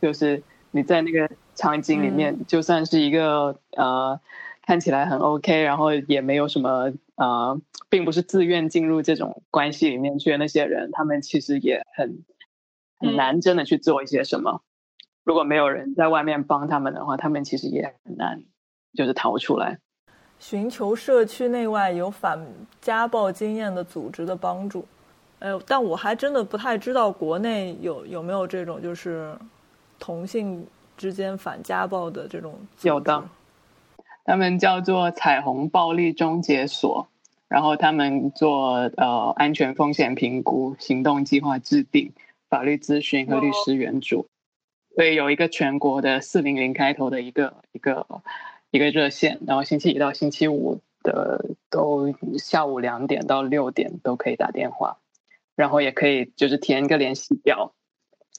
就是你在那个场景里面，就算是一个呃。看起来很 OK，然后也没有什么呃，并不是自愿进入这种关系里面去的那些人，他们其实也很很难真的去做一些什么。如果没有人在外面帮他们的话，他们其实也很难就是逃出来。寻求社区内外有反家暴经验的组织的帮助。哎，但我还真的不太知道国内有有没有这种就是同性之间反家暴的这种有的。他们叫做彩虹暴力终结所，然后他们做呃安全风险评估、行动计划制定、法律咨询和律师援助，所以有一个全国的四零零开头的一个一个一个热线，然后星期一到星期五的都下午两点到六点都可以打电话，然后也可以就是填一个联系表，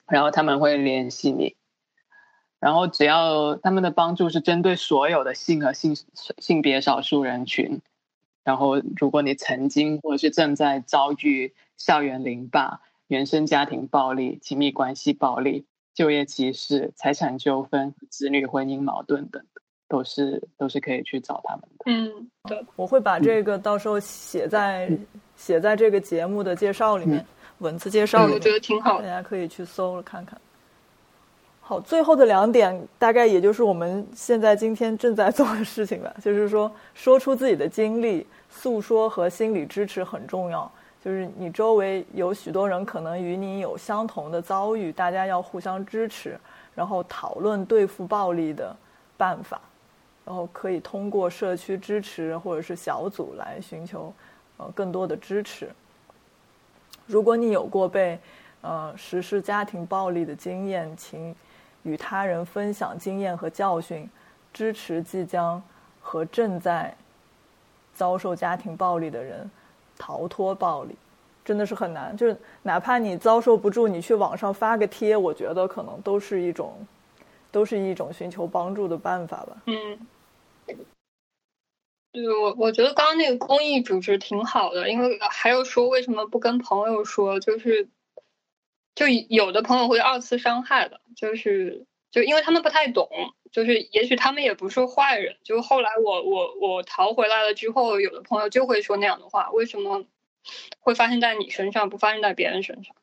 然后他们会联系你。然后只要他们的帮助是针对所有的性和性性别少数人群，然后如果你曾经或者是正在遭遇校园凌霸、原生家庭暴力、亲密关系暴力、就业歧视、财产纠纷、子女婚姻矛盾等，都是都是可以去找他们的。嗯，对，我会把这个到时候写在写在这个节目的介绍里面，文字介绍里面，我觉得挺好，大家可以去搜了看看。好，最后的两点大概也就是我们现在今天正在 做的事情吧。就是说，说出自己的经历，诉说和心理支持很重要。就是你周围有许多人可能与你有相同的遭遇，大家要互相支持，然后讨论对付暴力的办法，然后可以通过社区支持或者是小组来寻求呃更多的支持。如果你有过被呃实施家庭暴力的经验，请。与他人分享经验和教训，支持即将和正在遭受家庭暴力的人逃脱暴力，真的是很难。就是哪怕你遭受不住，你去网上发个贴，我觉得可能都是一种，都是一种寻求帮助的办法吧。嗯，对我我觉得刚刚那个公益组织挺好的，因为还有说为什么不跟朋友说，就是。就有的朋友会二次伤害的，就是就因为他们不太懂，就是也许他们也不是坏人。就后来我我我逃回来了之后，有的朋友就会说那样的话，为什么会发生在你身上，不发生在别人身上？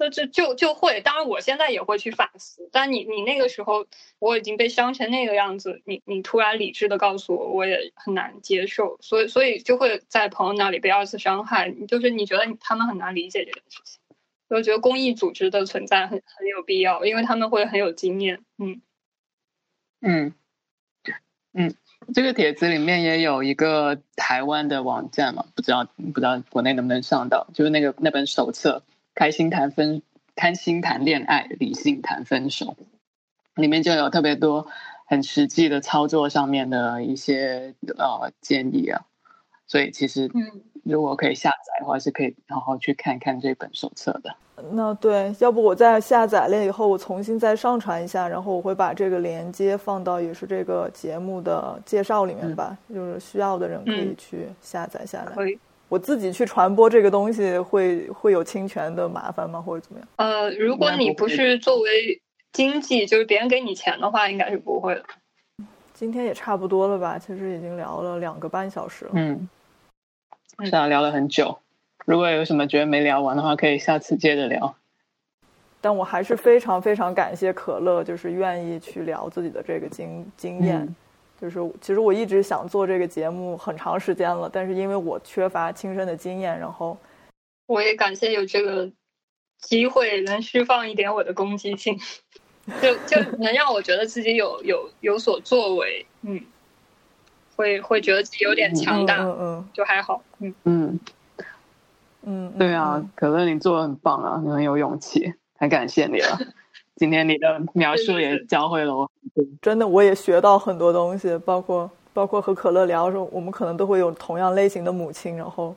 那这就就会，当然我现在也会去反思。但你你那个时候我已经被伤成那个样子，你你突然理智的告诉我，我也很难接受。所以所以就会在朋友那里被二次伤害，就是你觉得他们很难理解这件事情。我觉得公益组织的存在很很有必要，因为他们会很有经验。嗯嗯嗯，这个帖子里面也有一个台湾的网站嘛，不知道不知道国内能不能上到，就是那个那本手册《开心谈分开心谈恋爱，理性谈分手》，里面就有特别多很实际的操作上面的一些呃建议啊，所以其实嗯。如果可以下载的话，是可以好好去看看这本手册的。那对，要不我再下载了以后，我重新再上传一下，然后我会把这个链接放到也是这个节目的介绍里面吧，就是需要的人可以去下载下来。可以，我自己去传播这个东西会会有侵权的麻烦吗，或者怎么样？呃，如果你不是作为经济，就是别人给你钱的话，应该是不会的。今天也差不多了吧？其实已经聊了两个半小时了。嗯，是啊，聊了很久。如果有什么觉得没聊完的话，可以下次接着聊。但我还是非常非常感谢可乐，就是愿意去聊自己的这个经经验。嗯就是其实我一直想做这个节目很长时间了，但是因为我缺乏亲身的经验，然后我也感谢有这个机会，能释放一点我的攻击性，就就能让我觉得自己有有有所作为，嗯，会会觉得自己有点强大，嗯嗯就还好，嗯。嗯，嗯，嗯对啊，，可乐你做的很棒啊，你很有勇气，太感谢你了。今天你的描述也教会了我很多。真的我也学到很多东西，包括包括和可乐聊的时候，我们可能都会有同样类型的母亲，然后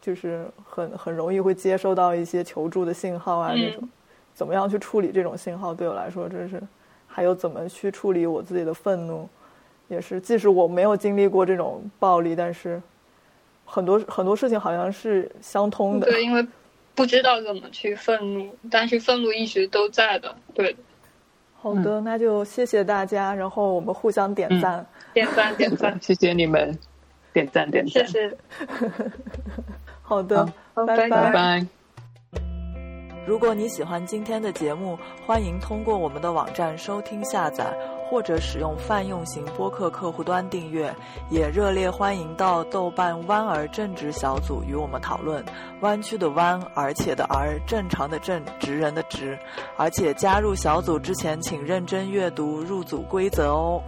就是很很容易会接收到一些求助的信号啊，嗯这种怎么样去处理这种信号，对我来说真是，还有怎么去处理我自己的愤怒，也是，即使我没有经历过这种暴力，但是很多很多事情好像是相通的。对，因为不知道怎么去愤怒，但是愤怒一直都在的，对的，好的，那就谢谢大家，然后我们互相点嗯赞。点赞点赞，谢谢你们，点赞点赞，谢谢，好的，好拜拜拜拜。如果你喜欢今天的节目，欢迎通过我们的网站收听下载，或者使用泛用型播客客户端订阅。也热烈欢迎到豆瓣弯儿正直小组与我们讨论。弯曲的弯，而且的而，正常的正，直人的直。而且加入小组之前，请认真阅读入组规则哦。